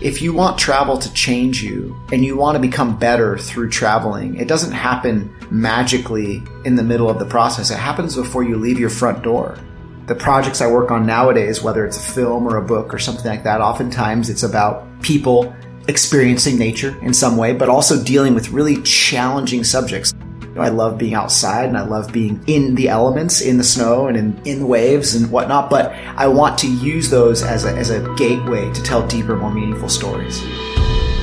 if you want travel to change you and you want to become better through traveling, it doesn't happen magically in the middle of the process. It happens before you leave your front door. The projects I work on nowadays, whether it's a film or a book or something like that, oftentimes it's about people experiencing nature in some way, but also dealing with really challenging subjects. I love being outside and I love being in the elements, in the snow and in, in the waves and whatnot, but I want to use those as a, as a gateway to tell deeper, more meaningful stories.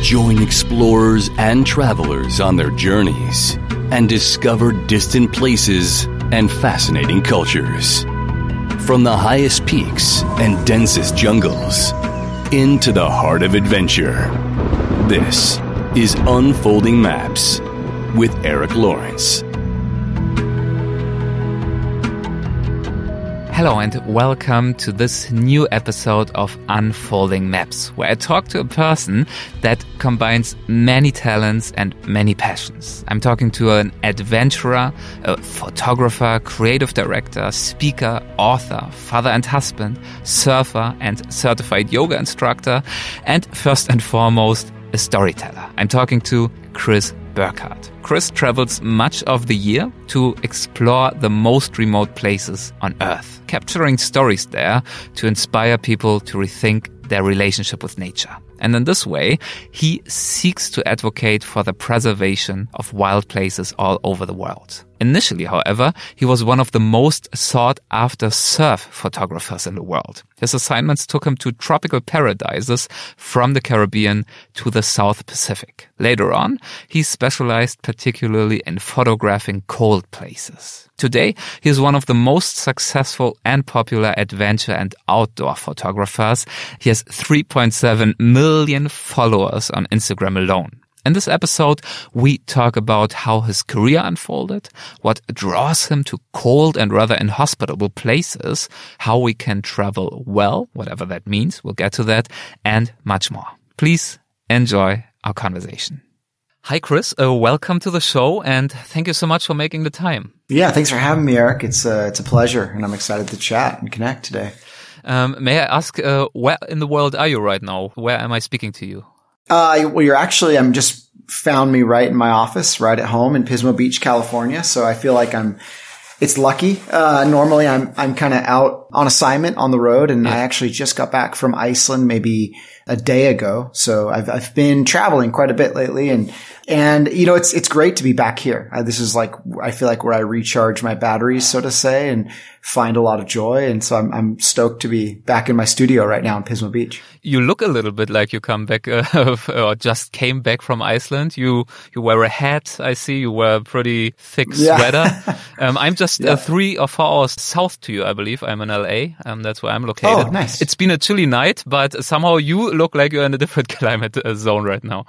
Join explorers and travelers on their journeys and discover distant places and fascinating cultures. From the highest peaks and densest jungles into the heart of adventure. This is Unfolding Maps with Eric Lawrence. Hello and welcome to this new episode of Unfolding Maps, where I talk to a person that combines many talents and many passions. I'm talking to an adventurer, a photographer, creative director, speaker, author, father and husband, surfer and certified yoga instructor, and first and foremost, a storyteller. I'm talking to Chris Burkard. Chris travels much of the year to explore the most remote places on Earth, capturing stories there to inspire people to rethink their relationship with nature. And in this way, he seeks to advocate for the preservation of wild places all over the world. Initially, however, he was one of the most sought after surf photographers in the world. His assignments took him to tropical paradises from the Caribbean to the South Pacific. Later on, he specialized particularly in photographing cold places. Today, he is one of the most successful and popular adventure and outdoor photographers. He has 3.7 million followers on Instagram alone. In this episode, we talk about how his career unfolded, what draws him to cold and rather inhospitable places, how we can travel well, whatever that means, we'll get to that, and much more. Please enjoy our conversation. Hi, Chris. Uh, welcome to the show, and thank you so much for making the time. Yeah, thanks for having me, Eric. It's uh, it's a pleasure, and I'm excited to chat and connect today. Um, may I ask, uh, where in the world are you right now? Where am I speaking to you? Uh, well, you're actually, I'm just found me right in my office, right at home in Pismo Beach, California. So I feel like I'm, it's lucky. Uh, normally I'm, I'm kind of out on assignment on the road and yeah. I actually just got back from Iceland maybe a day ago. So I've, I've been traveling quite a bit lately and, and you know, it's, it's great to be back here. Uh, this is like, I feel like where I recharge my batteries, so to say, and find a lot of joy. And so I'm, I'm stoked to be back in my studio right now in Pismo Beach. You look a little bit like you come back uh, or just came back from Iceland. You you wear a hat. I see you wear a pretty thick yeah. sweater. um, I'm just uh, yeah. uh, three or four hours south to you, I believe. I'm in LA. Um, that's where I'm located. Oh, nice. It's been a chilly night, but somehow you look like you're in a different climate uh, zone right now.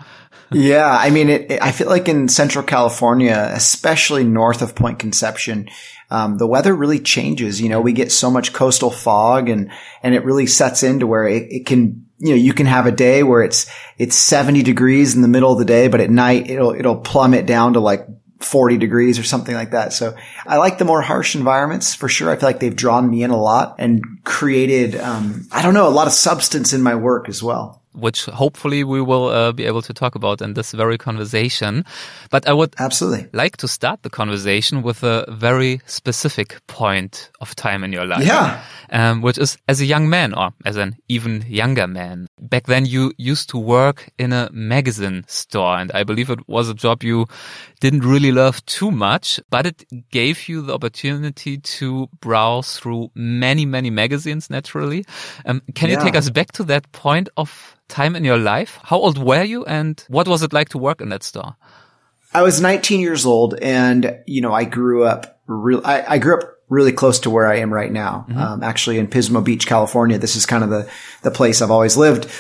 yeah, I mean, it, it, I feel like in Central California, especially north of Point Conception, um, the weather really changes. You know, we get so much coastal fog and, and it really sets into where it, it can, you know, you can have a day where it's, it's 70 degrees in the middle of the day, but at night it'll, it'll plummet down to like 40 degrees or something like that. So I like the more harsh environments for sure. I feel like they've drawn me in a lot and created, um, I don't know, a lot of substance in my work as well which hopefully we will uh, be able to talk about in this very conversation. But I would absolutely like to start the conversation with a very specific point of time in your life. Yeah. Um, which is as a young man or as an even younger man. Back then you used to work in a magazine store and I believe it was a job you didn't really love too much, but it gave you the opportunity to browse through many, many magazines naturally. Um, can yeah. you take us back to that point of time in your life? How old were you and what was it like to work in that store? I was 19 years old and, you know, I grew up real, I, I grew up really close to where I am right now. Mm-hmm. Um, actually in Pismo Beach, California. This is kind of the, the place I've always lived.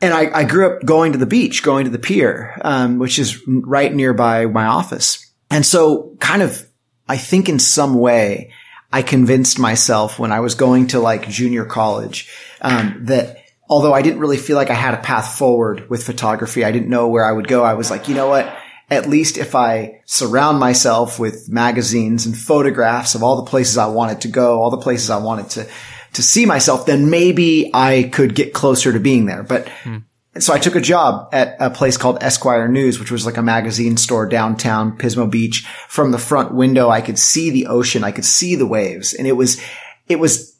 And I, I grew up going to the beach, going to the pier, um, which is right nearby my office. And so kind of, I think in some way, I convinced myself when I was going to like junior college, um, that although I didn't really feel like I had a path forward with photography, I didn't know where I would go. I was like, you know what? At least if I surround myself with magazines and photographs of all the places I wanted to go, all the places I wanted to, to see myself, then maybe I could get closer to being there. But hmm. so I took a job at a place called Esquire News, which was like a magazine store downtown Pismo Beach. From the front window, I could see the ocean. I could see the waves and it was, it was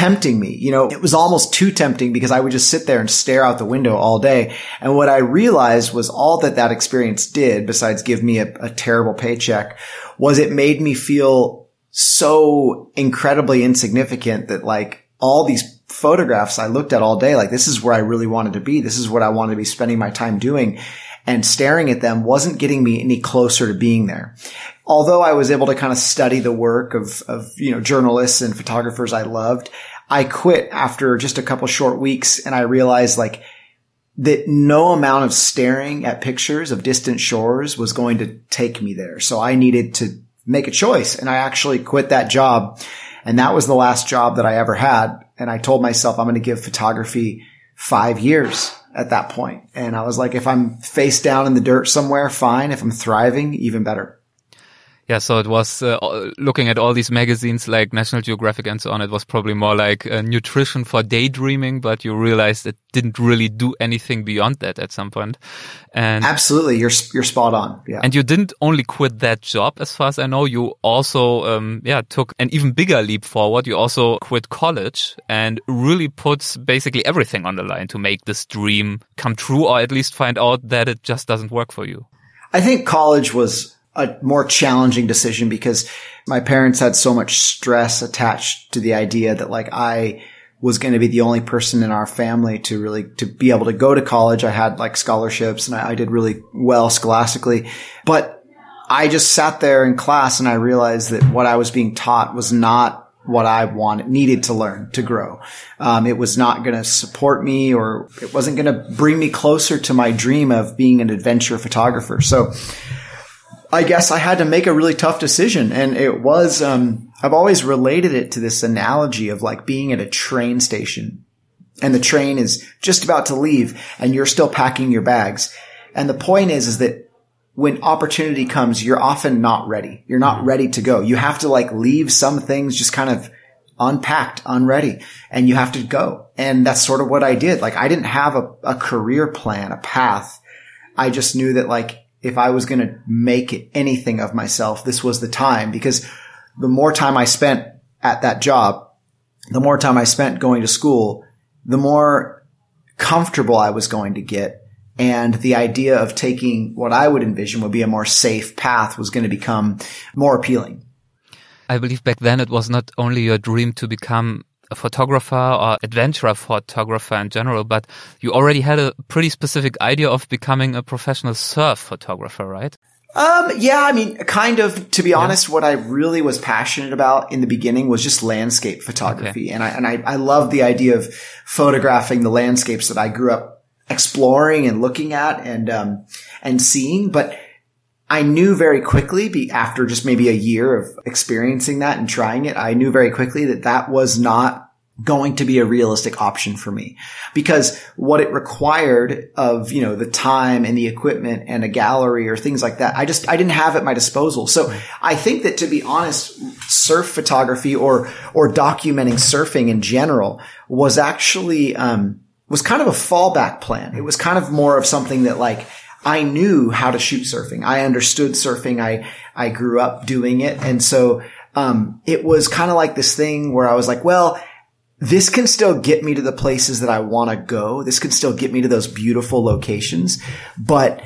tempting me. You know, it was almost too tempting because I would just sit there and stare out the window all day. And what I realized was all that that experience did, besides give me a, a terrible paycheck, was it made me feel so incredibly insignificant that like all these photographs I looked at all day, like this is where I really wanted to be. This is what I wanted to be spending my time doing. And staring at them wasn't getting me any closer to being there. Although I was able to kind of study the work of, of, you know, journalists and photographers I loved, I quit after just a couple short weeks and I realized like that no amount of staring at pictures of distant shores was going to take me there. So I needed to make a choice and I actually quit that job. And that was the last job that I ever had and I told myself I'm going to give photography five years at that point. And I was like, if I'm face down in the dirt somewhere, fine. If I'm thriving, even better. Yeah, so it was uh, looking at all these magazines like National Geographic and so on. It was probably more like uh, nutrition for daydreaming, but you realized it didn't really do anything beyond that at some point. And absolutely, you're you're spot on. Yeah, and you didn't only quit that job, as far as I know. You also, um, yeah, took an even bigger leap forward. You also quit college and really put basically everything on the line to make this dream come true, or at least find out that it just doesn't work for you. I think college was a more challenging decision because my parents had so much stress attached to the idea that like I was going to be the only person in our family to really to be able to go to college. I had like scholarships and I, I did really well scholastically, but I just sat there in class and I realized that what I was being taught was not what I wanted, needed to learn to grow. Um, it was not going to support me or it wasn't going to bring me closer to my dream of being an adventure photographer. So I guess I had to make a really tough decision. And it was, um, I've always related it to this analogy of like being at a train station and the train is just about to leave and you're still packing your bags. And the point is, is that when opportunity comes, you're often not ready. You're not ready to go. You have to like leave some things just kind of unpacked, unready, and you have to go. And that's sort of what I did. Like I didn't have a, a career plan, a path. I just knew that like if I was going to make anything of myself, this was the time because the more time I spent at that job, the more time I spent going to school, the more comfortable I was going to get. And the idea of taking what I would envision would be a more safe path was going to become more appealing. I believe back then it was not only your dream to become photographer or adventurer photographer in general, but you already had a pretty specific idea of becoming a professional surf photographer, right? Um, yeah, I mean, kind of, to be yeah. honest, what I really was passionate about in the beginning was just landscape photography. Okay. And I, and I, I love the idea of photographing the landscapes that I grew up exploring and looking at and, um, and seeing. But I knew very quickly be after just maybe a year of experiencing that and trying it, I knew very quickly that that was not going to be a realistic option for me because what it required of, you know, the time and the equipment and a gallery or things like that, I just, I didn't have at my disposal. So I think that to be honest, surf photography or, or documenting surfing in general was actually, um, was kind of a fallback plan. It was kind of more of something that like, I knew how to shoot surfing. I understood surfing. I, I grew up doing it. And so, um, it was kind of like this thing where I was like, well, this can still get me to the places that I want to go. This can still get me to those beautiful locations, but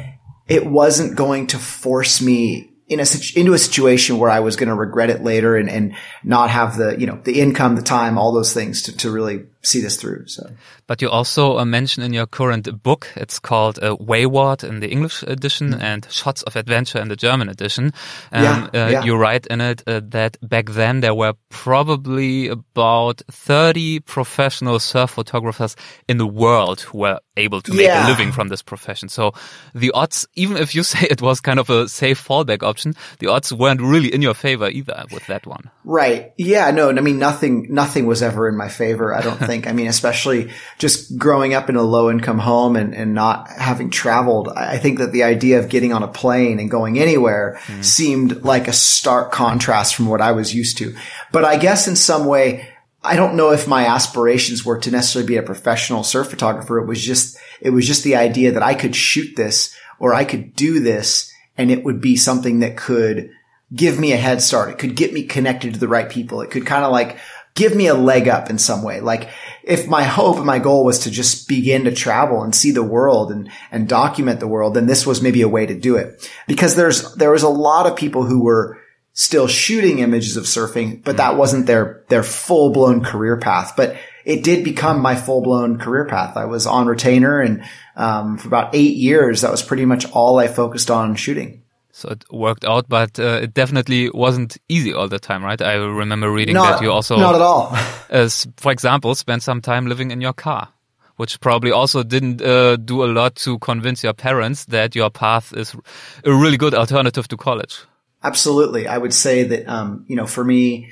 it wasn't going to force me in a into a situation where I was going to regret it later and, and not have the you know the income, the time, all those things to, to really see this through. So, but you also uh, mention in your current book, it's called uh, Wayward in the English edition mm -hmm. and Shots of Adventure in the German edition. Um, yeah, uh, yeah. You write in it uh, that back then there were probably about 30 professional surf photographers in the world who were able to make yeah. a living from this profession. So the odds, even if you say it was kind of a safe fallback option, the odds weren't really in your favor either with that one. Right. Yeah. No, I mean, nothing, nothing was ever in my favor. I don't think think. I mean, especially just growing up in a low income home and, and not having traveled. I think that the idea of getting on a plane and going anywhere mm. seemed like a stark contrast from what I was used to. But I guess in some way, I don't know if my aspirations were to necessarily be a professional surf photographer. It was just, it was just the idea that I could shoot this or I could do this and it would be something that could give me a head start. It could get me connected to the right people. It could kind of like give me a leg up in some way. Like if my hope and my goal was to just begin to travel and see the world and, and document the world, then this was maybe a way to do it because there's, there was a lot of people who were still shooting images of surfing, but that wasn't their, their full blown career path. But it did become my full blown career path. I was on retainer and, um, for about eight years, that was pretty much all I focused on shooting. So it worked out, but uh, it definitely wasn't easy all the time, right? I remember reading not, that you also, not at all. as, for example, spent some time living in your car, which probably also didn't uh, do a lot to convince your parents that your path is a really good alternative to college. Absolutely. I would say that, um, you know, for me,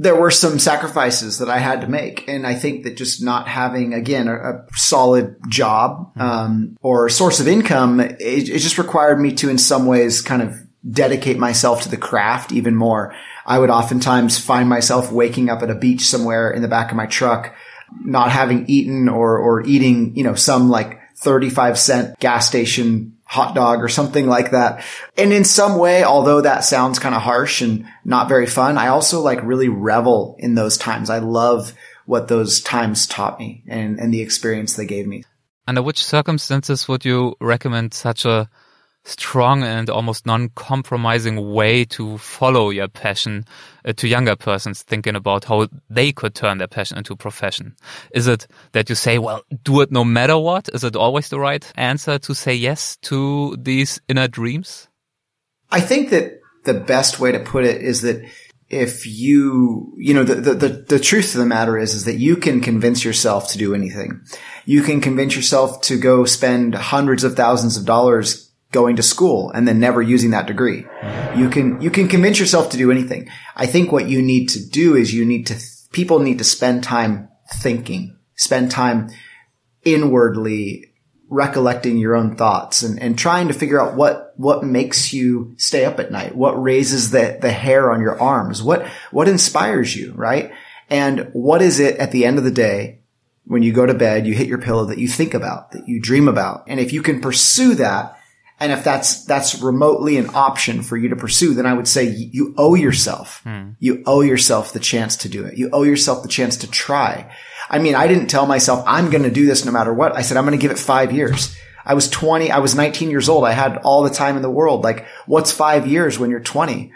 there were some sacrifices that I had to make. And I think that just not having, again, a, a solid job, mm-hmm. um, or source of income, it, it just required me to, in some ways, kind of dedicate myself to the craft even more. I would oftentimes find myself waking up at a beach somewhere in the back of my truck, not having eaten or, or eating, you know, some like 35 cent gas station hot dog or something like that. And in some way, although that sounds kind of harsh and not very fun, I also like really revel in those times. I love what those times taught me and, and the experience they gave me. Under which circumstances would you recommend such a strong and almost non-compromising way to follow your passion uh, to younger persons thinking about how they could turn their passion into a profession? Is it that you say, well, do it no matter what? Is it always the right answer to say yes to these inner dreams? I think that the best way to put it is that if you, you know, the, the, the, the, truth of the matter is, is that you can convince yourself to do anything. You can convince yourself to go spend hundreds of thousands of dollars going to school and then never using that degree. You can, you can convince yourself to do anything. I think what you need to do is you need to, people need to spend time thinking, spend time inwardly recollecting your own thoughts and, and trying to figure out what, what makes you stay up at night, what raises the, the hair on your arms, what, what inspires you, right? And what is it at the end of the day when you go to bed, you hit your pillow that you think about, that you dream about. And if you can pursue that, and if that's, that's remotely an option for you to pursue, then I would say you owe yourself, hmm. you owe yourself the chance to do it. You owe yourself the chance to try. I mean, I didn't tell myself I'm going to do this no matter what. I said, I'm going to give it five years. I was 20. I was 19 years old. I had all the time in the world. Like what's five years when you're 20?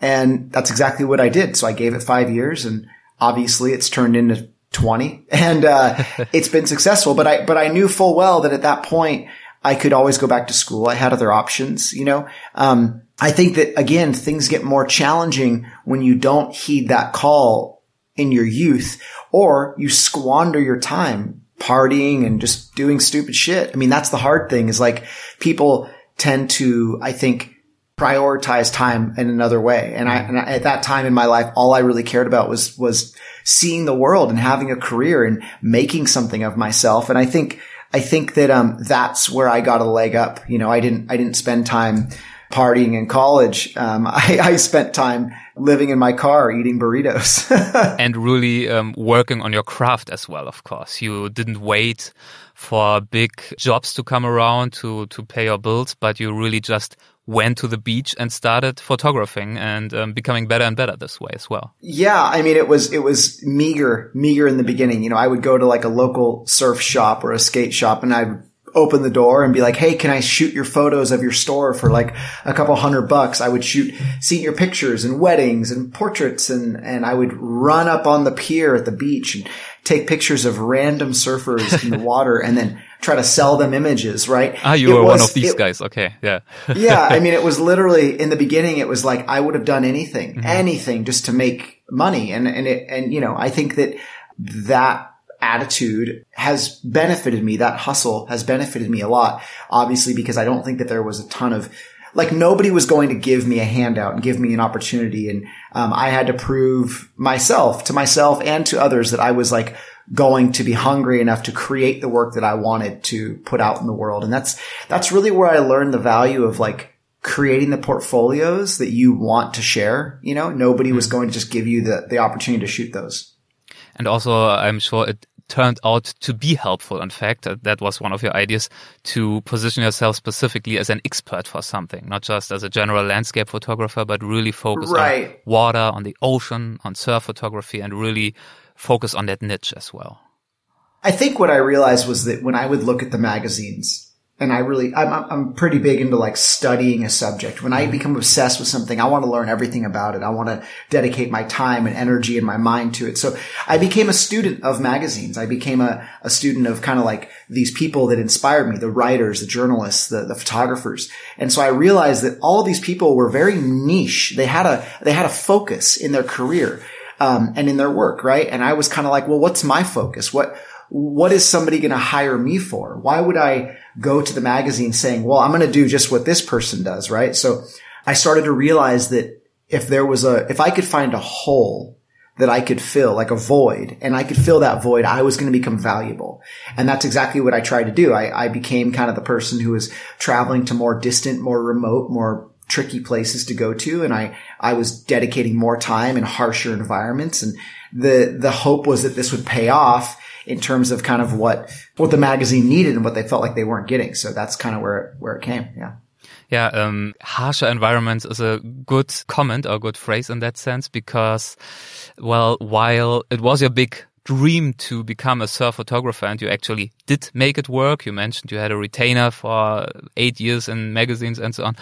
And that's exactly what I did. So I gave it five years and obviously it's turned into 20 and, uh, it's been successful. But I, but I knew full well that at that point, I could always go back to school. I had other options, you know. Um, I think that again, things get more challenging when you don't heed that call in your youth or you squander your time partying and just doing stupid shit. I mean, that's the hard thing is like people tend to, I think, prioritize time in another way. And I, and I, at that time in my life, all I really cared about was, was seeing the world and having a career and making something of myself. And I think I think that, um, that's where I got a leg up. You know, I didn't, I didn't spend time partying in college. Um, I, I, spent time living in my car eating burritos and really um, working on your craft as well. Of course, you didn't wait for big jobs to come around to to pay your bills, but you really just went to the beach and started photographing and um, becoming better and better this way as well. Yeah, I mean it was it was meager, meager in the beginning. You know, I would go to like a local surf shop or a skate shop and I'd open the door and be like, Hey, can I shoot your photos of your store for like a couple hundred bucks? I would shoot senior pictures and weddings and portraits and, and I would run up on the pier at the beach and take pictures of random surfers in the water and then try to sell them images, right? Ah, you it were was, one of these it, guys. Okay. Yeah. yeah. I mean, it was literally in the beginning, it was like, I would have done anything, mm-hmm. anything just to make money. And, and it, and, you know, I think that that attitude has benefited me. That hustle has benefited me a lot, obviously, because I don't think that there was a ton of, like nobody was going to give me a handout and give me an opportunity. And, um, I had to prove myself to myself and to others that I was like, going to be hungry enough to create the work that I wanted to put out in the world. And that's, that's really where I learned the value of like creating the portfolios that you want to share. You know, nobody was mm-hmm. going to just give you the, the opportunity to shoot those. And also, I'm sure it turned out to be helpful. In fact, uh, that was one of your ideas to position yourself specifically as an expert for something, not just as a general landscape photographer, but really focus right. on water, on the ocean, on surf photography, and really focus on that niche as well. I think what I realized was that when I would look at the magazines, and I really, I'm, I'm pretty big into like studying a subject. When I mm-hmm. become obsessed with something, I want to learn everything about it. I want to dedicate my time and energy and my mind to it. So I became a student of magazines. I became a, a student of kind of like these people that inspired me, the writers, the journalists, the, the photographers. And so I realized that all of these people were very niche. They had a, they had a focus in their career. Um, and in their work, right? And I was kind of like, well, what's my focus? What, what is somebody going to hire me for? Why would I go to the magazine saying, well, I'm going to do just what this person does, right? So I started to realize that if there was a, if I could find a hole that I could fill, like a void, and I could fill that void, I was going to become valuable. And that's exactly what I tried to do. I, I became kind of the person who was traveling to more distant, more remote, more tricky places to go to. And I, I was dedicating more time in harsher environments. And the, the hope was that this would pay off in terms of kind of what what the magazine needed and what they felt like they weren't getting. So that's kind of where where it came. Yeah. Yeah, um, harsher environments is a good comment or good phrase in that sense because, well, while it was your big dream to become a surf photographer and you actually did make it work, you mentioned you had a retainer for eight years in magazines and so on.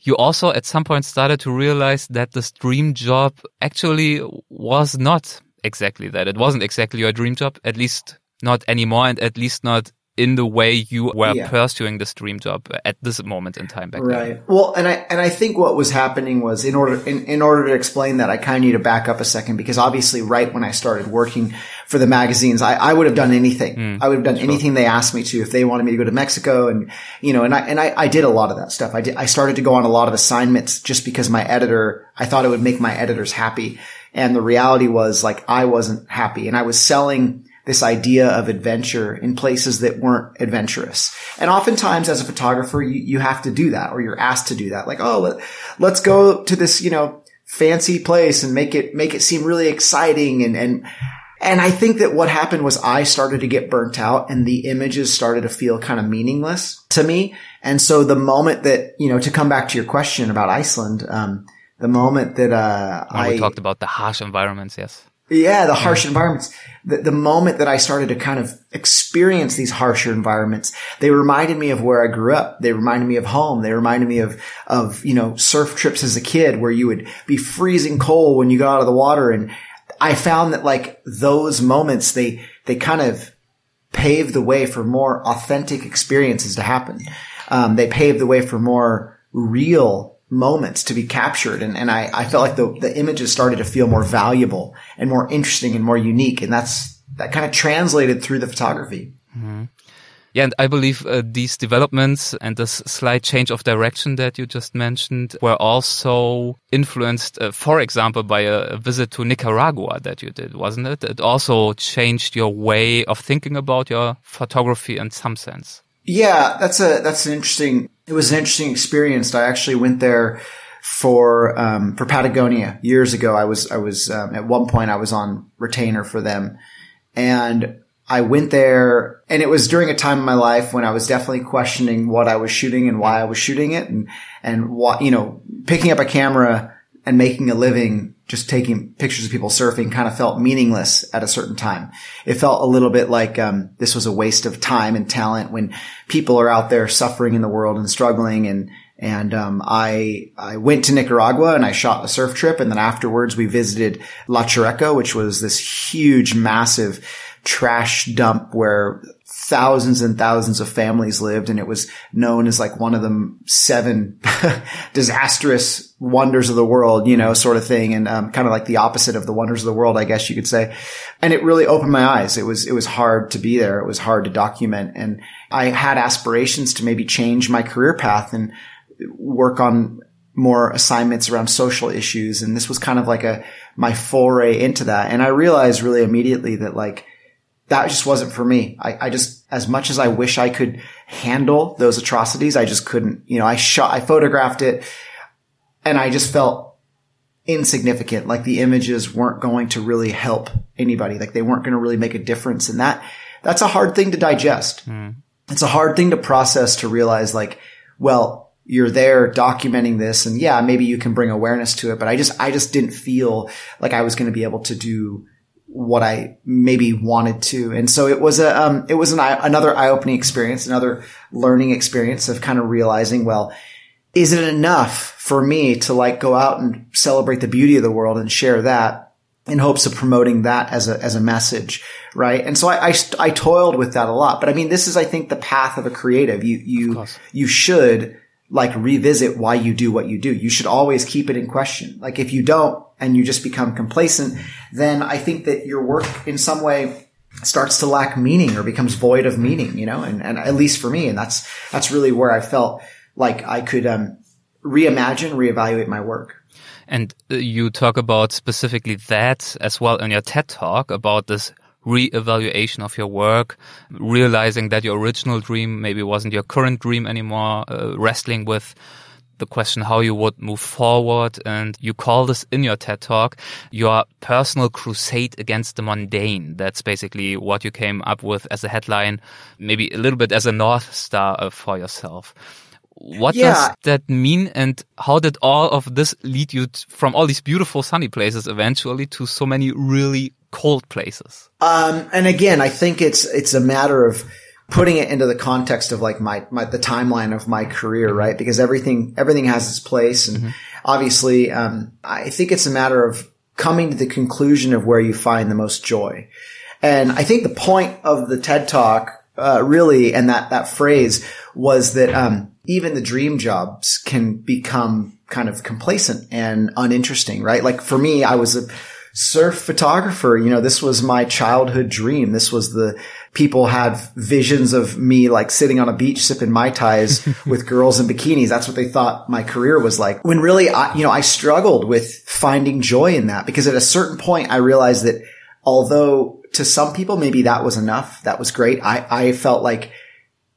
You also at some point started to realize that this dream job actually was not exactly that. It wasn't exactly your dream job, at least not anymore, and at least not in the way you were yeah. pursuing this dream job at this moment in time back right. then. Well, and I and I think what was happening was in order in, in order to explain that, I kind of need to back up a second because obviously, right when I started working for the magazines, I, I would have done anything. Mm, I would have done anything they asked me to if they wanted me to go to Mexico, and you know, and I and I, I did a lot of that stuff. I did. I started to go on a lot of assignments just because my editor, I thought it would make my editors happy. And the reality was like I wasn't happy and I was selling this idea of adventure in places that weren't adventurous. And oftentimes as a photographer, you, you have to do that or you're asked to do that. Like, oh, let, let's go to this, you know, fancy place and make it, make it seem really exciting. And, and, and I think that what happened was I started to get burnt out and the images started to feel kind of meaningless to me. And so the moment that, you know, to come back to your question about Iceland, um, the moment that uh, I we talked about the harsh environments, yes. Yeah, the harsh yeah. environments. The, the moment that I started to kind of experience these harsher environments, they reminded me of where I grew up. They reminded me of home. They reminded me of, of, you know, surf trips as a kid where you would be freezing cold when you got out of the water. And I found that like those moments, they, they kind of paved the way for more authentic experiences to happen. Um, they paved the way for more real moments to be captured. And, and I, I felt like the, the images started to feel more valuable and more interesting and more unique. And that's, that kind of translated through the photography. Mm-hmm. Yeah, and I believe uh, these developments and this slight change of direction that you just mentioned were also influenced, uh, for example, by a, visit to Nicaragua that you did, wasn't it? It also changed your way of thinking about your photography in some sense. Yeah, that's a that's an interesting. It was an interesting experience. I actually went there for um, for Patagonia years ago. I was I was um, at one point I was on retainer for them, and I went there, and it was during a time in my life when I was definitely questioning what I was shooting and why I was shooting it, and and what you know, picking up a camera and making a living just taking pictures of people surfing kind of felt meaningless at a certain time. It felt a little bit like um, this was a waste of time and talent when people are out there suffering in the world and struggling. And and um, I I went to Nicaragua and I shot a surf trip, and then afterwards we visited La Chureca, which was this huge, massive trash dump where thousands and thousands of families lived and it was known as like one of the seven disastrous wonders of the world, you know, sort of thing. And, um, kind of like the opposite of the wonders of the world, I guess you could say. And it really opened my eyes. It was, it was hard to be there. It was hard to document. And I had aspirations to maybe change my career path and work on more assignments around social issues. And this was kind of like a, my foray into that. And I realized really immediately that like, that just wasn't for me. I, I just, as much as I wish I could handle those atrocities, I just couldn't, you know, I shot, I photographed it and I just felt insignificant. Like the images weren't going to really help anybody. Like they weren't going to really make a difference. And that, that's a hard thing to digest. Mm. It's a hard thing to process to realize like, well, you're there documenting this and yeah, maybe you can bring awareness to it, but I just, I just didn't feel like I was going to be able to do what I maybe wanted to. And so it was a, um, it was an, another eye opening experience, another learning experience of kind of realizing, well, is it enough for me to like go out and celebrate the beauty of the world and share that in hopes of promoting that as a, as a message? Right. And so I, I, I toiled with that a lot, but I mean, this is, I think, the path of a creative. You, you, you should like revisit why you do what you do. You should always keep it in question. Like if you don't and you just become complacent, then I think that your work in some way starts to lack meaning or becomes void of meaning, you know, and, and at least for me. And that's, that's really where I felt like I could, um, reimagine, reevaluate my work. And uh, you talk about specifically that as well in your TED talk about this re-evaluation of your work, realizing that your original dream maybe wasn't your current dream anymore, uh, wrestling with the question how you would move forward. And you call this in your TED talk your personal crusade against the mundane. That's basically what you came up with as a headline, maybe a little bit as a North Star uh, for yourself. What yeah. does that mean and how did all of this lead you from all these beautiful sunny places eventually to so many really cold places? Um, and again, I think it's, it's a matter of putting it into the context of like my, my, the timeline of my career, right? Because everything, everything has its place. And mm-hmm. obviously, um, I think it's a matter of coming to the conclusion of where you find the most joy. And I think the point of the TED talk, uh, really, and that, that phrase was that, um, even the dream jobs can become kind of complacent and uninteresting, right? Like for me, I was a, surf photographer. You know, this was my childhood dream. This was the people had visions of me like sitting on a beach sipping mai tais with girls in bikinis. That's what they thought my career was like. When really, I, you know, I struggled with finding joy in that because at a certain point I realized that although to some people maybe that was enough, that was great. I, I felt like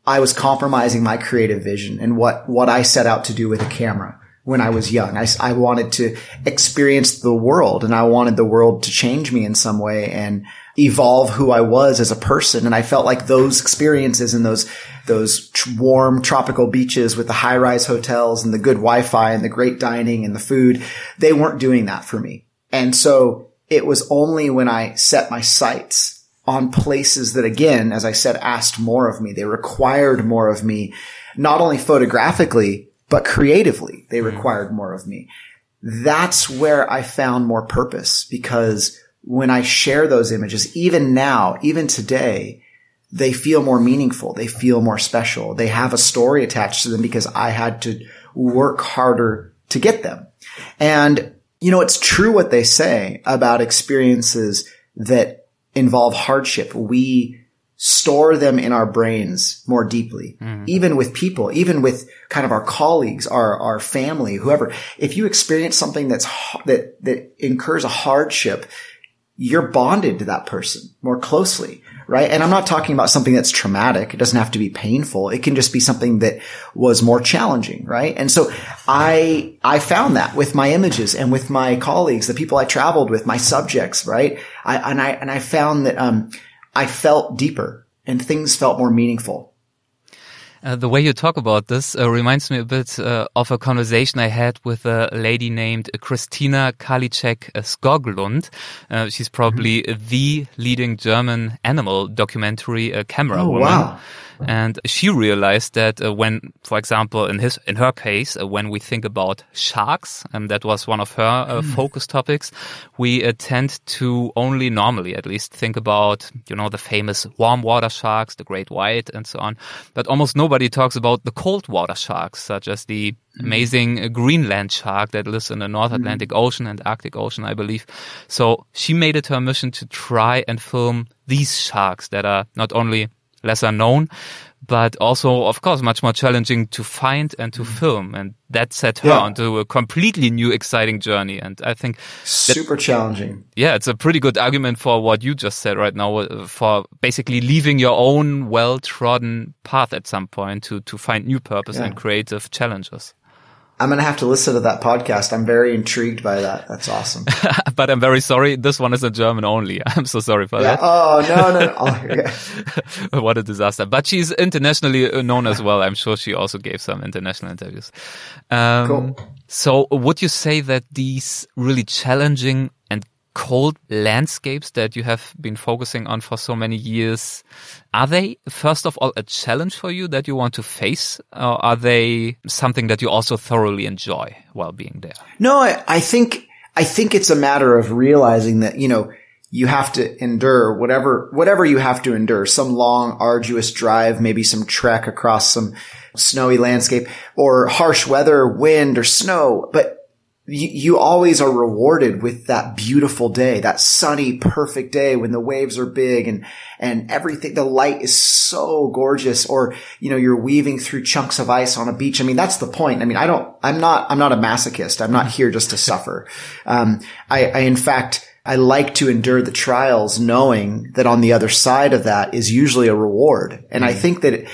I was compromising my creative vision and what, what I set out to do with a camera when I was young. I, I wanted to experience the world and I wanted the world to change me in some way and evolve who I was as a person. And I felt like those experiences and those, those warm tropical beaches with the high rise hotels and the good Wi-Fi and the great dining and the food, they weren't doing that for me. And so it was only when I set my sights on places that again, as I said, asked more of me. They required more of me, not only photographically, but creatively, they mm-hmm. required more of me. That's where I found more purpose because when I share those images, even now, even today, they feel more meaningful. They feel more special. They have a story attached to them because I had to work harder to get them. And, you know, it's true what they say about experiences that involve hardship. We store them in our brains more deeply, mm. even with people, even with kind of our colleagues, our, our family, whoever. If you experience something that's, that, that incurs a hardship, you're bonded to that person more closely, right? And I'm not talking about something that's traumatic. It doesn't have to be painful. It can just be something that was more challenging, right? And so I, I found that with my images and with my colleagues, the people I traveled with, my subjects, right? I, and I, and I found that, um, I felt deeper and things felt more meaningful. Uh, the way you talk about this uh, reminds me a bit uh, of a conversation I had with a lady named Christina Karliczek Skoglund. Uh, she's probably mm -hmm. the leading German animal documentary uh, camera oh, woman. Wow. And she realized that uh, when, for example, in his, in her case, uh, when we think about sharks, and um, that was one of her uh, mm. focus topics, we uh, tend to only normally at least think about, you know, the famous warm water sharks, the great white and so on. But almost nobody talks about the cold water sharks, such as the mm. amazing Greenland shark that lives in the North mm. Atlantic Ocean and Arctic Ocean, I believe. So she made it her mission to try and film these sharks that are not only lesser known, but also, of course, much more challenging to find and to mm. film. And that set her yeah. onto a completely new, exciting journey. And I think super that, challenging. Yeah, it's a pretty good argument for what you just said right now, uh, for basically leaving your own well trodden path at some point to, to find new purpose yeah. and creative challenges. I'm going to have to listen to that podcast. I'm very intrigued by that. That's awesome. but I'm very sorry. This one is in German only. I'm so sorry for yeah. that. Oh, no, no. no. Oh, yeah. what a disaster. But she's internationally known as well. I'm sure she also gave some international interviews. Um, cool. So would you say that these really challenging cold landscapes that you have been focusing on for so many years, are they first of all a challenge for you that you want to face or are they something that you also thoroughly enjoy while being there? No, I, I think, I think it's a matter of realizing that, you know, you have to endure whatever, whatever you have to endure, some long, arduous drive, maybe some trek across some snowy landscape or harsh weather, wind or snow, but you, you always are rewarded with that beautiful day, that sunny, perfect day when the waves are big and, and everything, the light is so gorgeous or, you know, you're weaving through chunks of ice on a beach. I mean, that's the point. I mean, I don't, I'm not, I'm not a masochist. I'm not here just to suffer. Um, I, I, in fact, I like to endure the trials knowing that on the other side of that is usually a reward. And I think that it,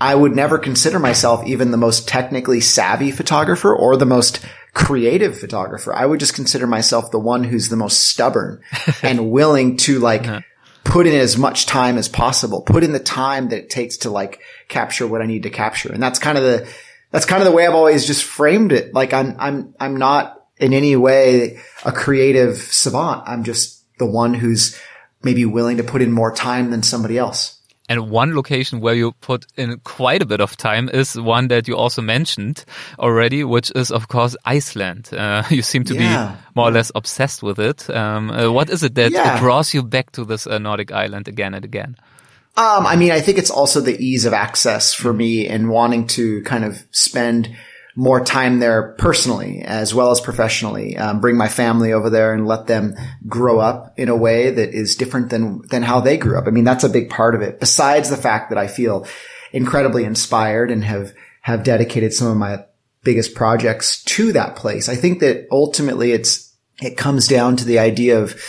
I would never consider myself even the most technically savvy photographer or the most creative photographer. I would just consider myself the one who's the most stubborn and willing to like uh-huh. put in as much time as possible, put in the time that it takes to like capture what I need to capture. And that's kind of the, that's kind of the way I've always just framed it. Like I'm, I'm, I'm not in any way a creative savant. I'm just the one who's maybe willing to put in more time than somebody else. And one location where you put in quite a bit of time is one that you also mentioned already, which is of course Iceland. Uh, you seem to yeah. be more or less obsessed with it. Um, uh, what is it that yeah. draws you back to this uh, Nordic island again and again? Um, I mean, I think it's also the ease of access for me and wanting to kind of spend more time there personally as well as professionally. Um, bring my family over there and let them grow up in a way that is different than than how they grew up. I mean, that's a big part of it. Besides the fact that I feel incredibly inspired and have have dedicated some of my biggest projects to that place. I think that ultimately it's it comes down to the idea of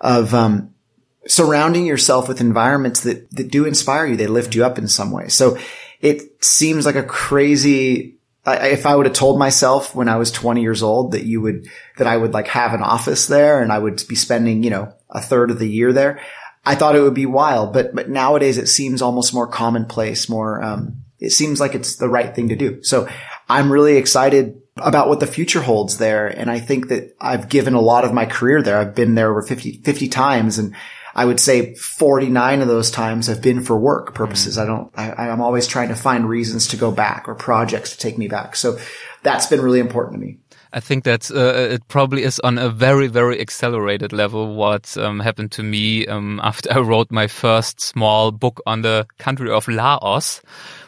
of um, surrounding yourself with environments that that do inspire you. They lift you up in some way. So it seems like a crazy I, if I would have told myself when I was 20 years old that you would, that I would like have an office there and I would be spending, you know, a third of the year there, I thought it would be wild. But, but nowadays it seems almost more commonplace, more, um, it seems like it's the right thing to do. So I'm really excited about what the future holds there. And I think that I've given a lot of my career there. I've been there over 50, 50 times and I would say 49 of those times have been for work purposes. Mm. I don't, I, I'm always trying to find reasons to go back or projects to take me back. So that's been really important to me. I think that uh, it probably is on a very, very accelerated level what um, happened to me um, after I wrote my first small book on the country of Laos,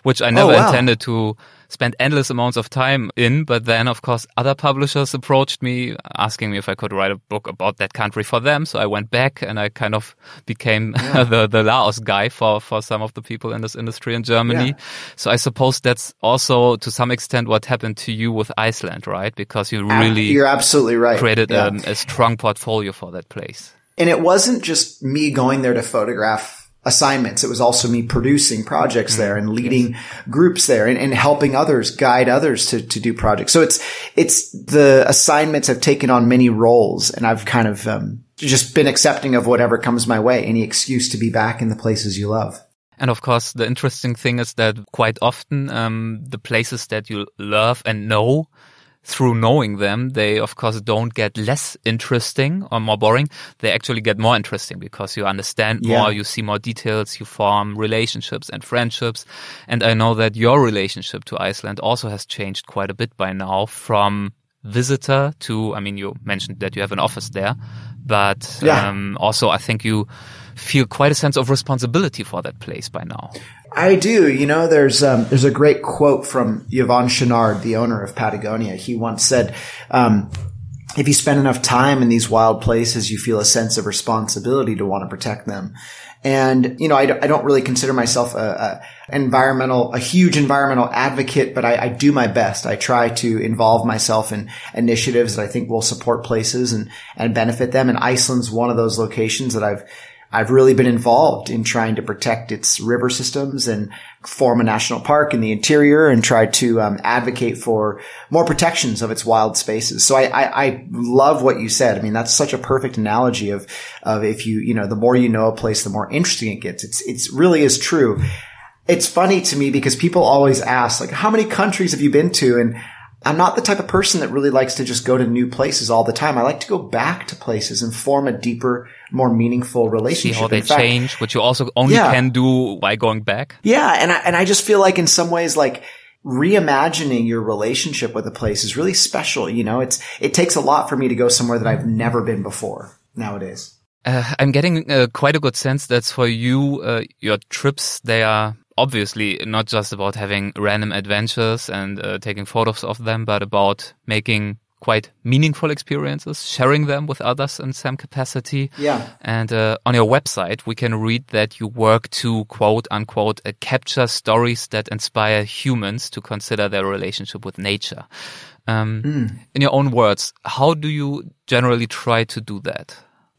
which I never oh, wow. intended to spent endless amounts of time in. But then, of course, other publishers approached me asking me if I could write a book about that country for them. So I went back and I kind of became yeah. the, the Laos guy for, for some of the people in this industry in Germany. Yeah. So I suppose that's also to some extent what happened to you with Iceland, right? Because you really, you're absolutely right. Created yeah. a, a strong portfolio for that place. And it wasn't just me going there to photograph assignments. It was also me producing projects mm-hmm. there and leading yes. groups there and, and, helping others, guide others to, to do projects. So it's, it's the assignments have taken on many roles and I've kind of, um, just been accepting of whatever comes my way, any excuse to be back in the places you love. And of course, the interesting thing is that quite often, um, the places that you love and know through knowing them, they of course don't get less interesting or more boring. They actually get more interesting because you understand yeah. more, you see more details, you form relationships and friendships. And I know that your relationship to Iceland also has changed quite a bit by now from visitor to, I mean, you mentioned that you have an office there, but yeah. um, also I think you feel quite a sense of responsibility for that place by now. I do. You know, there's um, there's a great quote from Yvon Chouinard, the owner of Patagonia. He once said, um, "If you spend enough time in these wild places, you feel a sense of responsibility to want to protect them." And you know, I, don't really consider myself a, a, environmental, a huge environmental advocate, but I, I do my best. I try to involve myself in initiatives that I think will support places and and benefit them. And Iceland's one of those locations that I've I've really been involved in trying to protect its river systems and form a national park in the interior and try to um, advocate for more protections of its wild spaces. So I, I, I, love what you said. I mean, that's such a perfect analogy of, of if you, you know, the more you know a place, the more interesting it gets. It's, it's really is true. It's funny to me because people always ask, like, how many countries have you been to? And I'm not the type of person that really likes to just go to new places all the time. I like to go back to places and form a deeper, more meaningful relationship. See how they fact, change, which you also only yeah. can do by going back. Yeah. And I, and I just feel like in some ways, like reimagining your relationship with a place is really special. You know, it's, it takes a lot for me to go somewhere that I've never been before nowadays. Uh, I'm getting uh, quite a good sense that for you, uh, your trips, they are obviously not just about having random adventures and uh, taking photos of them, but about making quite meaningful experiences, sharing them with others in some capacity. Yeah. And uh, on your website, we can read that you work to quote unquote uh, capture stories that inspire humans to consider their relationship with nature. Um, mm. In your own words, how do you generally try to do that?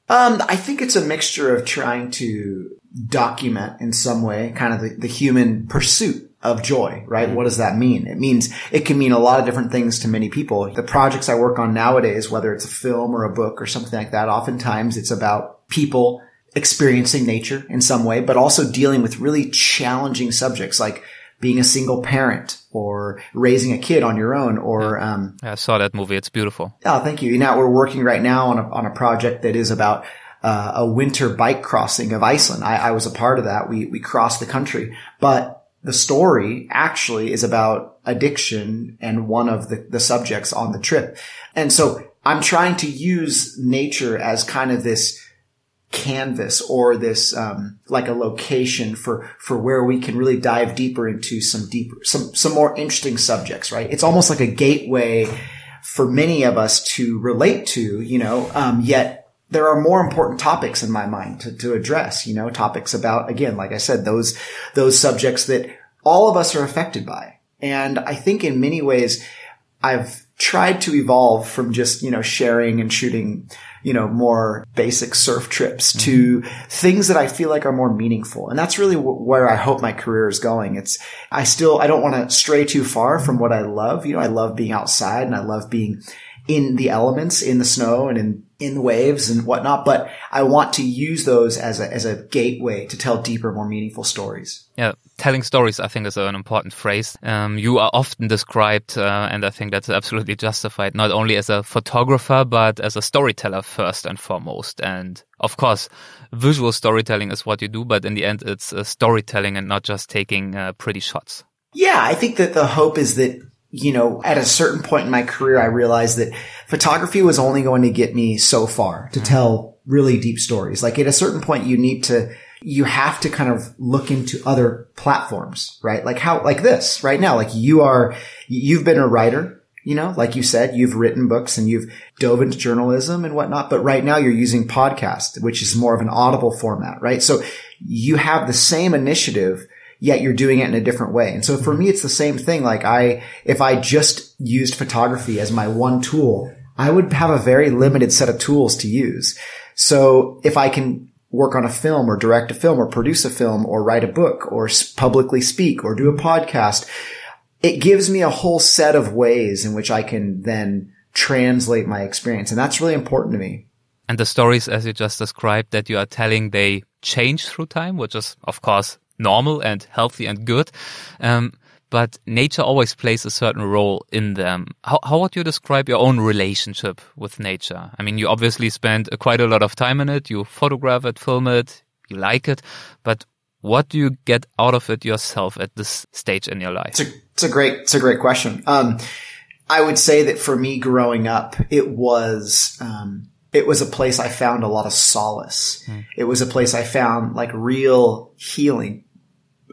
Um, I think it's a mixture of trying to document in some way kind of the, the human pursuit of joy, right? Mm-hmm. What does that mean? It means it can mean a lot of different things to many people. The projects I work on nowadays, whether it's a film or a book or something like that, oftentimes it's about people experiencing nature in some way, but also dealing with really challenging subjects like being a single parent or raising a kid on your own or yeah. um yeah, I saw that movie. It's beautiful. Oh, thank you. Now we're working right now on a on a project that is about uh, a winter bike crossing of Iceland. I, I was a part of that. We we crossed the country, but the story actually is about addiction and one of the, the subjects on the trip. And so I'm trying to use nature as kind of this canvas or this um, like a location for for where we can really dive deeper into some deeper some some more interesting subjects right? It's almost like a gateway for many of us to relate to you know um, yet there are more important topics in my mind to, to address you know topics about again like i said those those subjects that all of us are affected by. And i think in many ways i've tried to evolve from just you know sharing and shooting you know, more basic surf trips mm-hmm. to things that I feel like are more meaningful. And that's really w- where I hope my career is going. It's, I still, I don't want to stray too far from what I love. You know, I love being outside and I love being in the elements, in the snow and in, in the waves and whatnot. But I want to use those as a, as a gateway to tell deeper, more meaningful stories. Yeah telling stories, I think, is an important phrase. Um, you are often described, uh, and I think that's absolutely justified, not only as a photographer, but as a storyteller first and foremost. And of course, visual storytelling is what you do, but in the end, it's uh, storytelling and not just taking uh, pretty shots. Yeah, I think that the hope is that you know, at a certain point in my career, I realized that photography was only going to get me so far to mm-hmm. tell really deep stories. Like at a certain point, you need to you have to kind of look into other platforms, right? Like how, like this right now, like you are, you've been a writer, you know, like you said, you've written books and you've dove into journalism and whatnot, but right now you're using podcast, which is more of an audible format, right? So you have the same initiative, yet you're doing it in a different way. And so for mm-hmm. me, it's the same thing. Like I, if I just used photography as my one tool, I would have a very limited set of tools to use. So if I can work on a film or direct a film or produce a film or write a book or publicly speak or do a podcast, it gives me a whole set of ways in which I can then translate my experience. And that's really important to me. And the stories, as you just described, that you are telling, they change through time, which is, of course, normal and healthy and good. Um, but nature always plays a certain role in them. How, how would you describe your own relationship with nature? I mean, you obviously spend quite a lot of time in it. You photograph it, film it, you like it, but what do you get out of it yourself at this stage in your life? It's a, it's a great, it's a great question. Um, I would say that for me growing up, it was, um, it was a place I found a lot of solace. Mm. It was a place I found like real healing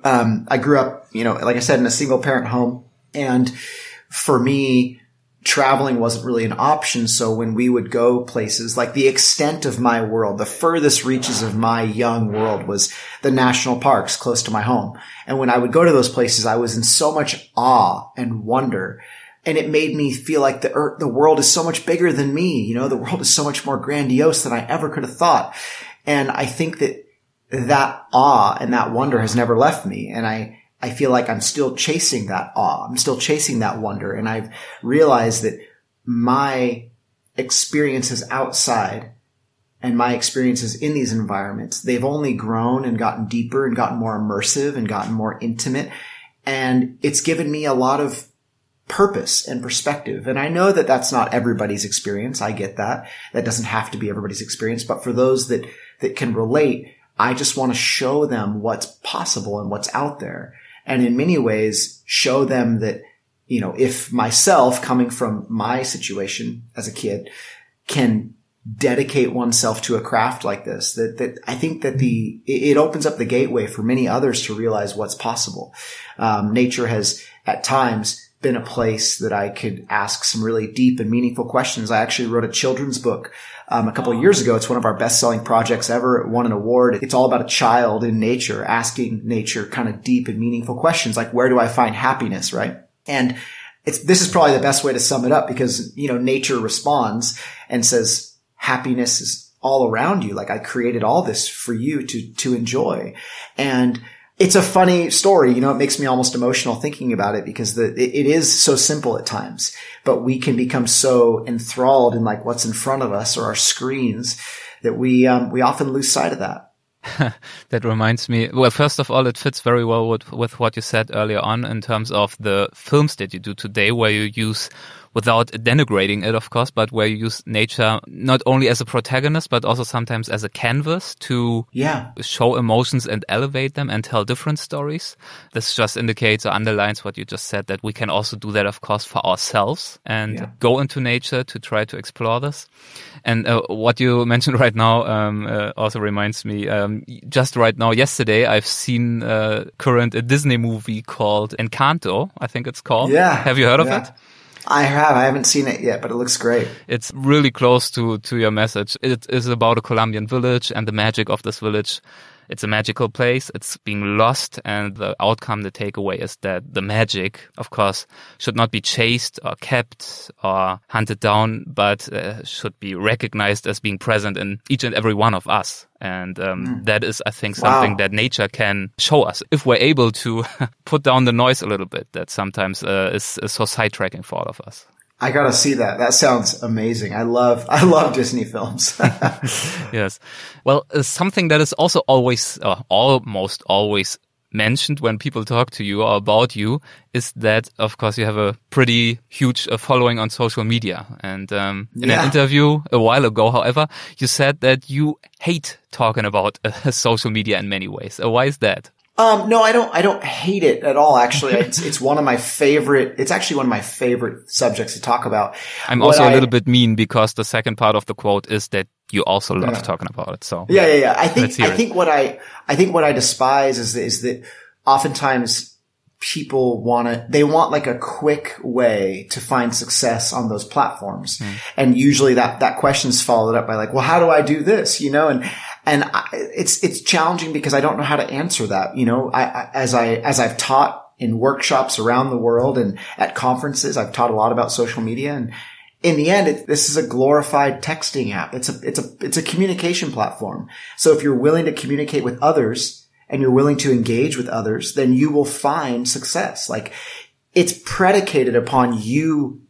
um, I grew up, you know, like I said, in a single parent home. And for me, traveling wasn't really an option. So when we would go places, like the extent of my world, the furthest reaches of my young world was the national parks close to my home. And when I would go to those places, I was in so much awe and wonder. And it made me feel like the earth, the world is so much bigger than me. You know, the world is so much more grandiose than I ever could have thought. And I think that that awe and that wonder has never left me. And I, I feel like I'm still chasing that awe. I'm still chasing that wonder. And I've realized that my experiences outside and my experiences in these environments, they've only grown and gotten deeper and gotten more immersive and gotten more intimate. And it's given me a lot of purpose and perspective. And I know that that's not everybody's experience. I get that. That doesn't have to be everybody's experience. But for those that, that can relate, I just want to show them what's possible and what's out there. And in many ways, show them that, you know, if myself coming from my situation as a kid can dedicate oneself to a craft like this that that I think that the it opens up the gateway for many others to realize what's possible. Um, nature has at times been a place that I could ask some really deep and meaningful questions. I actually wrote a children's book um, a couple of years ago. It's one of our best selling projects ever. It won an award. It's all about a child in nature asking nature kind of deep and meaningful questions like where do I find happiness, right? And it's, this is probably the best way to sum it up because, you know, nature responds and says, happiness is all around you. Like I created all this for you to, to enjoy. And it's a funny story. You know, it makes me almost emotional thinking about it because the, it, is so simple at times, but we can become so enthralled in like what's in front of us or our screens that we, um, we often lose sight of that. that reminds me. Well, first of all, it fits very well with, with what you said earlier on in terms of the films that you do today, where you use without denigrating it, of course, but where you use nature not only as a protagonist, but also sometimes as a canvas to yeah. show emotions and elevate them and tell different stories. This just indicates or underlines what you just said that we can also do that, of course, for ourselves and yeah. go into nature to try to explore this. And uh, what you mentioned right now um, uh, also reminds me. Um, just right now, yesterday, I've seen uh, current a Disney movie called Encanto. I think it's called. Yeah. Have you heard of yeah. it? I have. I haven't seen it yet, but it looks great. It's really close to, to your message. It is about a Colombian village and the magic of this village. It's a magical place. It's being lost. And the outcome, the takeaway is that the magic, of course, should not be chased or kept or hunted down, but uh, should be recognized as being present in each and every one of us. And um, mm. that is, I think, something wow. that nature can show us if we're able to put down the noise a little bit that sometimes uh, is, is so sidetracking for all of us. I gotta see that. That sounds amazing. I love, I love Disney films. yes. Well, uh, something that is also always, uh, almost always mentioned when people talk to you or about you is that, of course, you have a pretty huge uh, following on social media. And um, in yeah. an interview a while ago, however, you said that you hate talking about uh, social media in many ways. Uh, why is that? Um, no, I don't, I don't hate it at all. Actually, it's, it's one of my favorite, it's actually one of my favorite subjects to talk about. I'm what also a little bit mean because the second part of the quote is that you also love yeah. talking about it. So yeah, yeah, yeah. I think, I think what I, I think what I despise is, is that oftentimes people want to, they want like a quick way to find success on those platforms. Mm. And usually that, that question's followed up by like, well, how do I do this? You know, and, and I, it's, it's challenging because I don't know how to answer that. You know, I, I, as I, as I've taught in workshops around the world and at conferences, I've taught a lot about social media and, in the end, it, this is a glorified texting app. It's a, it's a, it's a communication platform. So if you're willing to communicate with others, and you're willing to engage with others, then you will find success. Like it's predicated upon you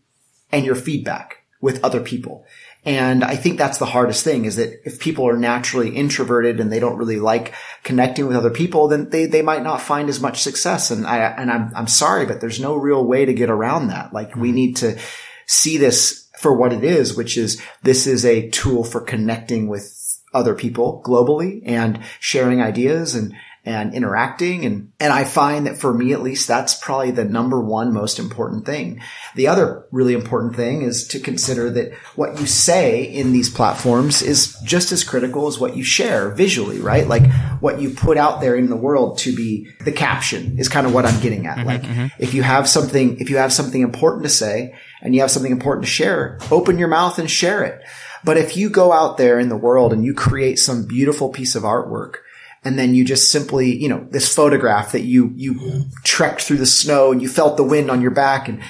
and your feedback with other people. And I think that's the hardest thing is that if people are naturally introverted and they don't really like connecting with other people, then they, they might not find as much success. And I, and I'm, I'm sorry, but there's no real way to get around that. Like we mm-hmm. need to see this for what it is, which is this is a tool for connecting with other people globally and sharing ideas and, and interacting. And, and I find that for me, at least, that's probably the number one most important thing. The other really important thing is to consider that what you say in these platforms is just as critical as what you share visually, right? Like what you put out there in the world to be the caption is kind of what I'm getting at. Mm-hmm, like mm-hmm. if you have something, if you have something important to say and you have something important to share, open your mouth and share it. But if you go out there in the world and you create some beautiful piece of artwork and then you just simply, you know, this photograph that you, you trekked through the snow and you felt the wind on your back and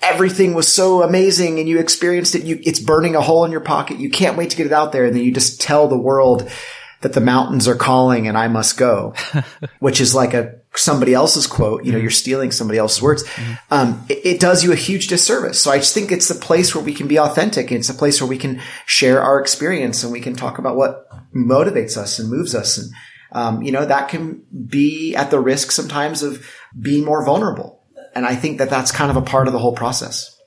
everything was so amazing and you experienced it. You, it's burning a hole in your pocket. You can't wait to get it out there. And then you just tell the world that the mountains are calling and I must go, which is like a somebody else's quote. You know, you're stealing somebody else's words. Um, it, it, does you a huge disservice. So I just think it's a place where we can be authentic. It's a place where we can share our experience and we can talk about what motivates us and moves us. And, um, you know, that can be at the risk sometimes of being more vulnerable. And I think that that's kind of a part of the whole process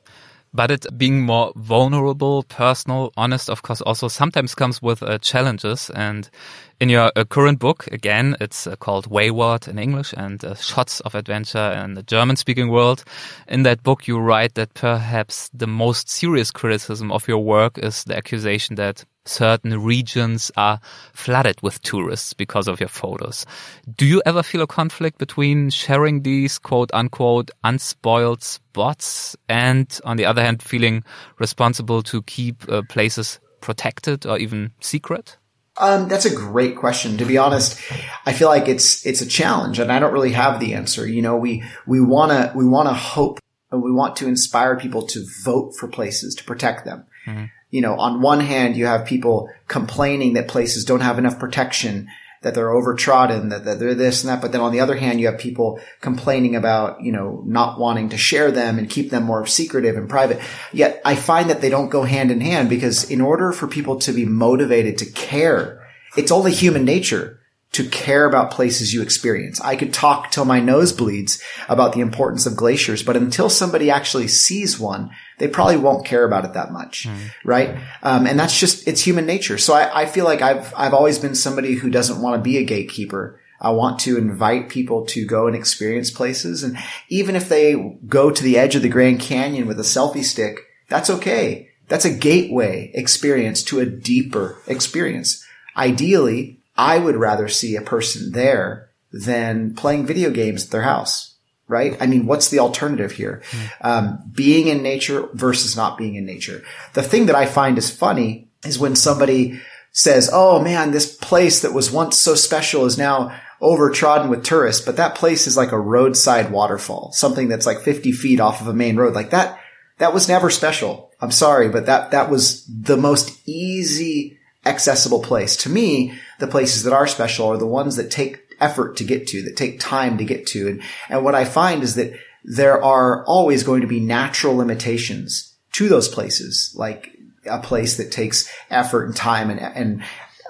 but it being more vulnerable, personal, honest, of course, also sometimes comes with uh, challenges. And in your uh, current book, again, it's uh, called Wayward in English and uh, Shots of Adventure in the German speaking world. In that book, you write that perhaps the most serious criticism of your work is the accusation that certain regions are flooded with tourists because of your photos. Do you ever feel a conflict between sharing these quote unquote unspoiled spots and on the other hand feeling responsible to keep uh, places protected or even secret? Um, that's a great question. To be honest, I feel like it's it's a challenge, and I don't really have the answer. You know, we we wanna we wanna hope and we want to inspire people to vote for places to protect them. Mm-hmm. You know, on one hand, you have people complaining that places don't have enough protection that they're overtrodden, that, that they're this and that. But then on the other hand, you have people complaining about, you know, not wanting to share them and keep them more secretive and private. Yet I find that they don't go hand in hand because in order for people to be motivated to care, it's only human nature to care about places you experience. I could talk till my nose bleeds about the importance of glaciers, but until somebody actually sees one, they probably won't care about it that much, mm. right? Um, and that's just it's human nature. So I, I feel like I've I've always been somebody who doesn't want to be a gatekeeper. I want to invite people to go and experience places, and even if they go to the edge of the Grand Canyon with a selfie stick, that's okay. That's a gateway experience to a deeper experience. Ideally, I would rather see a person there than playing video games at their house. Right? I mean, what's the alternative here? Mm. Um, being in nature versus not being in nature. The thing that I find is funny is when somebody says, Oh man, this place that was once so special is now overtrodden with tourists, but that place is like a roadside waterfall, something that's like 50 feet off of a main road. Like that, that was never special. I'm sorry, but that, that was the most easy accessible place. To me, the places that are special are the ones that take effort to get to, that take time to get to. And, and what I find is that there are always going to be natural limitations to those places, like a place that takes effort and time and, and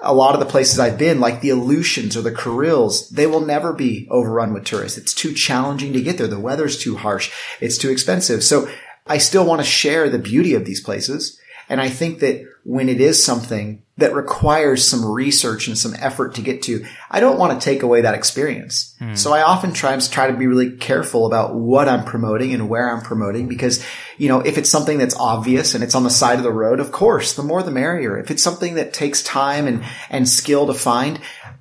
a lot of the places I've been, like the Aleutians or the Kurils, they will never be overrun with tourists. It's too challenging to get there. The weather's too harsh. It's too expensive. So I still want to share the beauty of these places. And I think that when it is something that requires some research and some effort to get to, I don't want to take away that experience. Mm. So I often try, to try to be really careful about what I'm promoting and where I'm promoting because, you know, if it's something that's obvious and it's on the side of the road, of course, the more the merrier. If it's something that takes time and, and skill to find,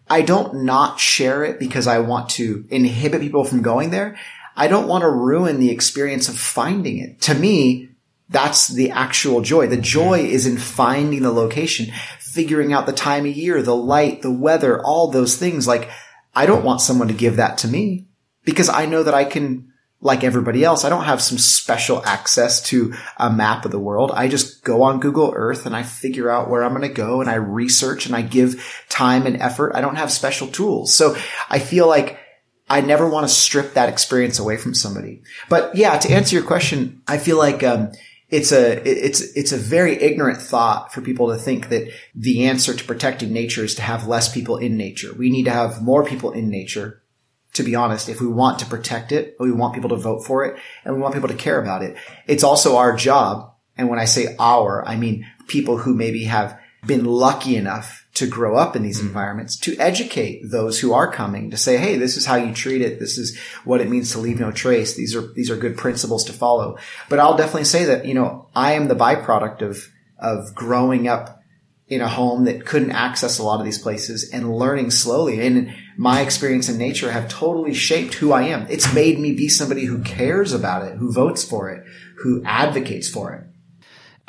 I don't not share it because I want to inhibit people from going there. I don't want to ruin the experience of finding it. To me, that's the actual joy. The joy is in finding the location, figuring out the time of year, the light, the weather, all those things. Like, I don't want someone to give that to me because I know that I can, like everybody else, I don't have some special access to a map of the world. I just go on Google Earth and I figure out where I'm going to go and I research and I give time and effort. I don't have special tools. So I feel like I never want to strip that experience away from somebody. But yeah, to answer your question, I feel like, um, it's a it's it's a very ignorant thought for people to think that the answer to protecting nature is to have less people in nature. We need to have more people in nature. To be honest, if we want to protect it, we want people to vote for it, and we want people to care about it. It's also our job. And when I say our, I mean people who maybe have been lucky enough to grow up in these mm-hmm. environments, to educate those who are coming to say, Hey, this is how you treat it. This is what it means to leave no trace. These are, these are good principles to follow. But I'll definitely say that, you know, I am the byproduct of, of growing up in a home that couldn't access a lot of these places and learning slowly. And my experience in nature have totally shaped who I am. It's made me be somebody who cares about it, who votes for it, who advocates for it.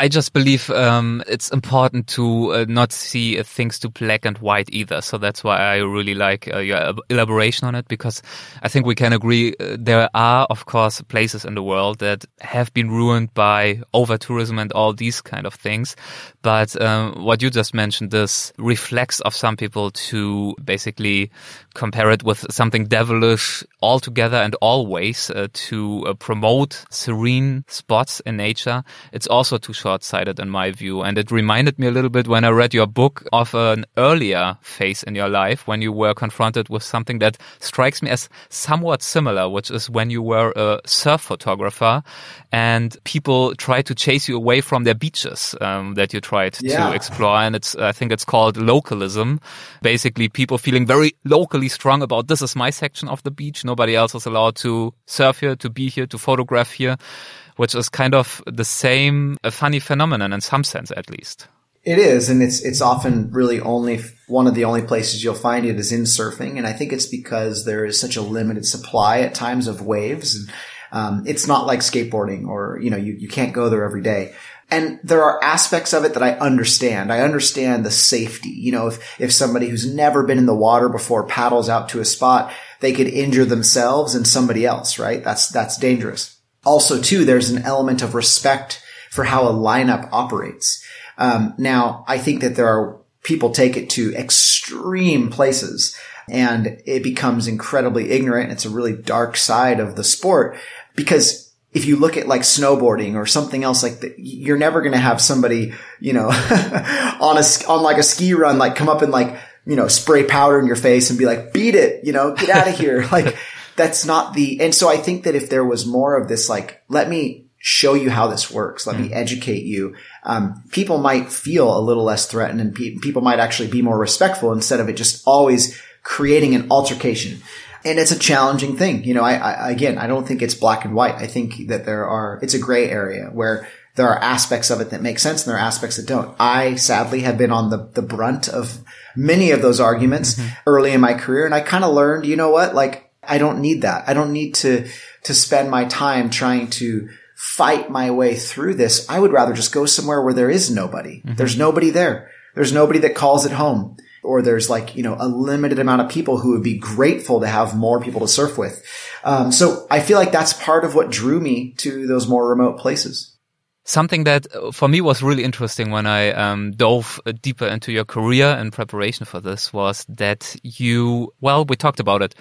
I just believe um, it's important to uh, not see uh, things too black and white either. So that's why I really like uh, your elaboration on it because I think we can agree uh, there are, of course, places in the world that have been ruined by over tourism and all these kind of things. But um, what you just mentioned, this reflex of some people to basically compare it with something devilish altogether and always uh, to uh, promote serene spots in nature, it's also too short-sighted in my view. And it reminded me a little bit when I read your book of an earlier phase in your life when you were confronted with something that strikes me as somewhat similar, which is when you were a surf photographer and people tried to chase you away from their beaches um, that you tried yeah. to explore. And it's, I think it's called localism. Basically, people feeling very locally strong about this is my section of the beach. Nobody else is allowed to surf here, to be here, to photograph here which is kind of the same, a funny phenomenon in some sense, at least. It is, and it's it's often really only one of the only places you'll find it is in surfing, and I think it's because there is such a limited supply at times of waves. And, um, it's not like skateboarding, or you know, you you can't go there every day. And there are aspects of it that I understand. I understand the safety. You know, if if somebody who's never been in the water before paddles out to a spot, they could injure themselves and somebody else. Right? That's that's dangerous. Also, too, there's an element of respect for how a lineup operates. Um, now, I think that there are people take it to extreme places and it becomes incredibly ignorant. It's a really dark side of the sport because if you look at like snowboarding or something else like that, you're never going to have somebody, you know, on a, on like a ski run, like come up and like, you know, spray powder in your face and be like, beat it, you know, get out of here. like that's not the, and so I think that if there was more of this, like, let me show you how this works. Let mm. me educate you. Um, people might feel a little less threatened and pe- people might actually be more respectful instead of it just always creating an altercation. And it's a challenging thing. You know, I, I, again, I don't think it's black and white. I think that there are, it's a gray area where there are aspects of it that make sense and there are aspects that don't. I sadly have been on the, the brunt of many of those arguments mm-hmm. early in my career. And I kind of learned, you know what? Like I don't need that. I don't need to, to spend my time trying to fight my way through this. I would rather just go somewhere where there is nobody. Mm-hmm. There's nobody there. There's nobody that calls it home. Or there's like, you know, a limited amount of people who would be grateful to have more people to surf with. Um, so I feel like that's part of what drew me to those more remote places. Something that uh, for me was really interesting when I um, dove uh, deeper into your career in preparation for this was that you, well, we talked about it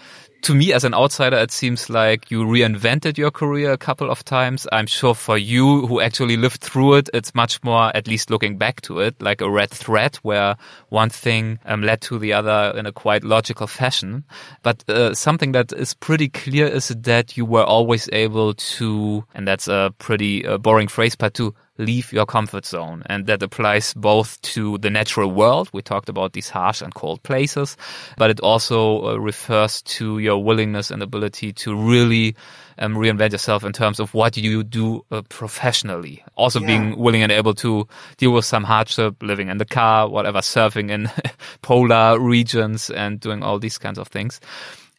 to me as an outsider, it seems like you reinvented your career a couple of times. I'm sure for you who actually lived through it, it's much more, at least looking back to it, like a red thread where one thing um, led to the other in a quite logical fashion. But uh, something that is pretty clear is that you were always able to, and that's a pretty uh, boring phrase, but to leave your comfort zone. And that applies both to the natural world. We talked about these harsh and cold places, but it also uh, refers to your willingness and ability to really um, reinvent yourself in terms of what you do uh, professionally. Also yeah. being willing and able to deal with some hardship, living in the car, whatever, surfing in polar regions and doing all these kinds of things.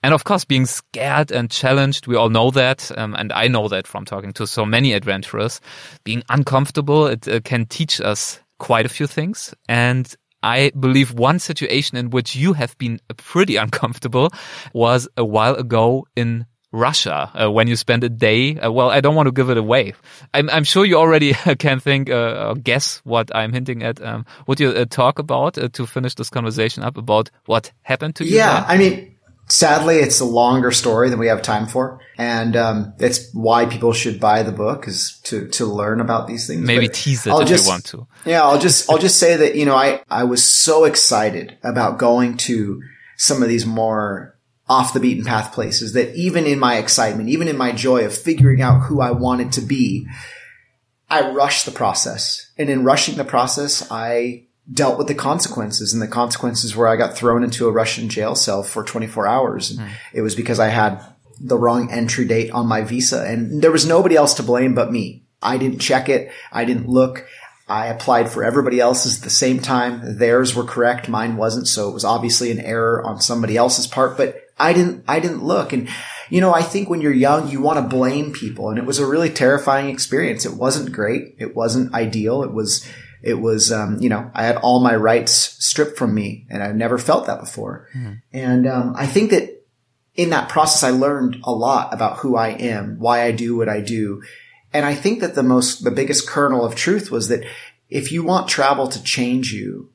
And of course, being scared and challenged, we all know that. Um, and I know that from talking to so many adventurers. Being uncomfortable, it uh, can teach us quite a few things. And I believe one situation in which you have been pretty uncomfortable was a while ago in Russia uh, when you spent a day. Uh, well, I don't want to give it away. I'm, I'm sure you already can think uh, or guess what I'm hinting at. Um, would you uh, talk about uh, to finish this conversation up about what happened to you? Yeah, there? I mean, Sadly, it's a longer story than we have time for, and um, that's why people should buy the book is to to learn about these things. Maybe but tease it I'll if just, you want to. Yeah, I'll just I'll just say that you know I I was so excited about going to some of these more off the beaten path places that even in my excitement, even in my joy of figuring out who I wanted to be, I rushed the process, and in rushing the process, I dealt with the consequences and the consequences where I got thrown into a Russian jail cell for 24 hours. And mm. it was because I had the wrong entry date on my visa and there was nobody else to blame but me. I didn't check it. I didn't look. I applied for everybody else's at the same time. Theirs were correct. Mine wasn't. So it was obviously an error on somebody else's part, but I didn't, I didn't look. And, you know, I think when you're young, you want to blame people. And it was a really terrifying experience. It wasn't great. It wasn't ideal. It was, it was, um, you know, I had all my rights stripped from me and I've never felt that before. Mm. And, um, I think that in that process, I learned a lot about who I am, why I do what I do. And I think that the most, the biggest kernel of truth was that if you want travel to change you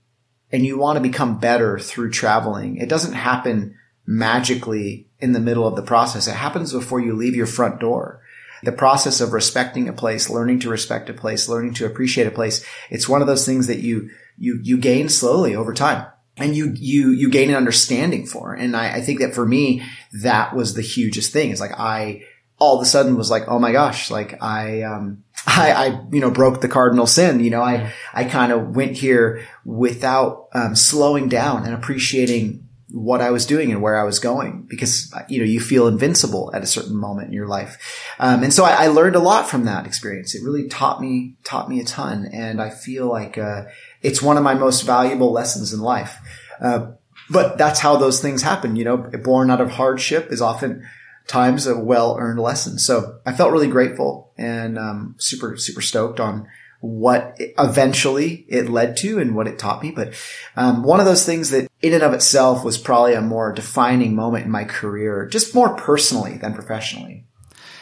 and you want to become better through traveling, it doesn't happen magically in the middle of the process. It happens before you leave your front door. The process of respecting a place, learning to respect a place, learning to appreciate a place. It's one of those things that you, you, you gain slowly over time and you, you, you gain an understanding for. And I, I think that for me, that was the hugest thing. It's like I all of a sudden was like, oh my gosh, like I, um, I, I, you know, broke the cardinal sin. You know, I, I kind of went here without, um, slowing down and appreciating what I was doing and where I was going because, you know, you feel invincible at a certain moment in your life. Um, and so I, I, learned a lot from that experience. It really taught me, taught me a ton. And I feel like, uh, it's one of my most valuable lessons in life. Uh, but that's how those things happen. You know, born out of hardship is often times a well earned lesson. So I felt really grateful and um, super, super stoked on what eventually it led to and what it taught me. But um, one of those things that in and of itself was probably a more defining moment in my career, just more personally than professionally.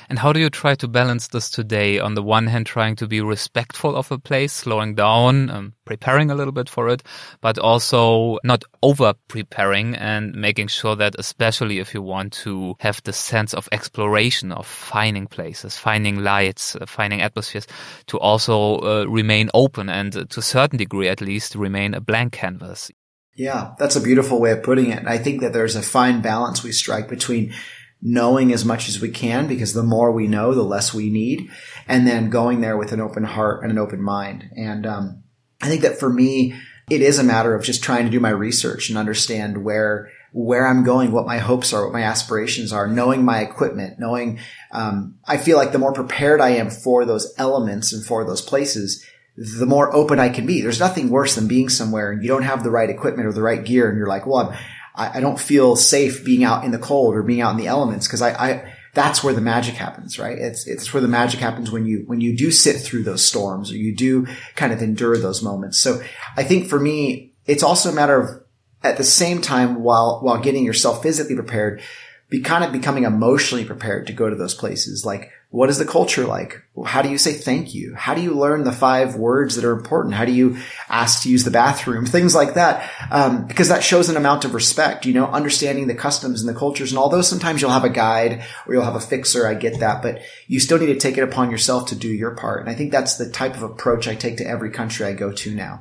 And how do you try to balance this today? On the one hand, trying to be respectful of a place, slowing down, um, preparing a little bit for it, but also not over preparing and making sure that, especially if you want to have the sense of exploration, of finding places, finding lights, uh, finding atmospheres, to also uh, remain open and uh, to a certain degree, at least, remain a blank canvas. Yeah, that's a beautiful way of putting it. I think that there's a fine balance we strike between knowing as much as we can because the more we know, the less we need. And then going there with an open heart and an open mind. And, um, I think that for me, it is a matter of just trying to do my research and understand where, where I'm going, what my hopes are, what my aspirations are, knowing my equipment, knowing, um, I feel like the more prepared I am for those elements and for those places, the more open I can be. There's nothing worse than being somewhere and you don't have the right equipment or the right gear and you're like, well, I'm, I, I don't feel safe being out in the cold or being out in the elements because I, I, that's where the magic happens, right? It's, it's where the magic happens when you, when you do sit through those storms or you do kind of endure those moments. So I think for me, it's also a matter of at the same time while, while getting yourself physically prepared, be kind of becoming emotionally prepared to go to those places. Like, what is the culture like? How do you say thank you? How do you learn the five words that are important? How do you ask to use the bathroom? Things like that. Um, because that shows an amount of respect, you know, understanding the customs and the cultures. And although sometimes you'll have a guide or you'll have a fixer, I get that, but you still need to take it upon yourself to do your part. And I think that's the type of approach I take to every country I go to now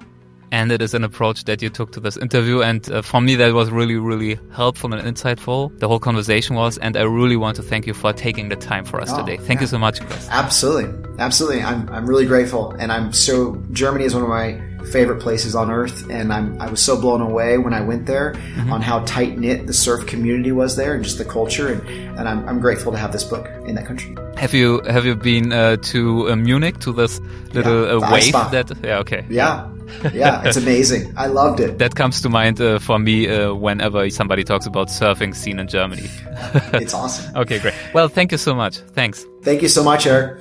and it is an approach that you took to this interview. And uh, for me, that was really, really helpful and insightful. The whole conversation was, and I really want to thank you for taking the time for us oh, today. Thank yeah. you so much, Chris. Absolutely, absolutely. I'm I'm really grateful, and I'm so Germany is one of my favorite places on earth and I'm, I was so blown away when I went there mm-hmm. on how tight knit the surf community was there and just the culture and, and I'm, I'm grateful to have this book in that country. Have you have you been uh, to uh, Munich to this little yeah, uh, wave that yeah okay yeah yeah, it's amazing. I loved it. That comes to mind uh, for me uh, whenever somebody talks about surfing scene in Germany. it's awesome. Okay, great. Well, thank you so much. Thanks. Thank you so much, Eric.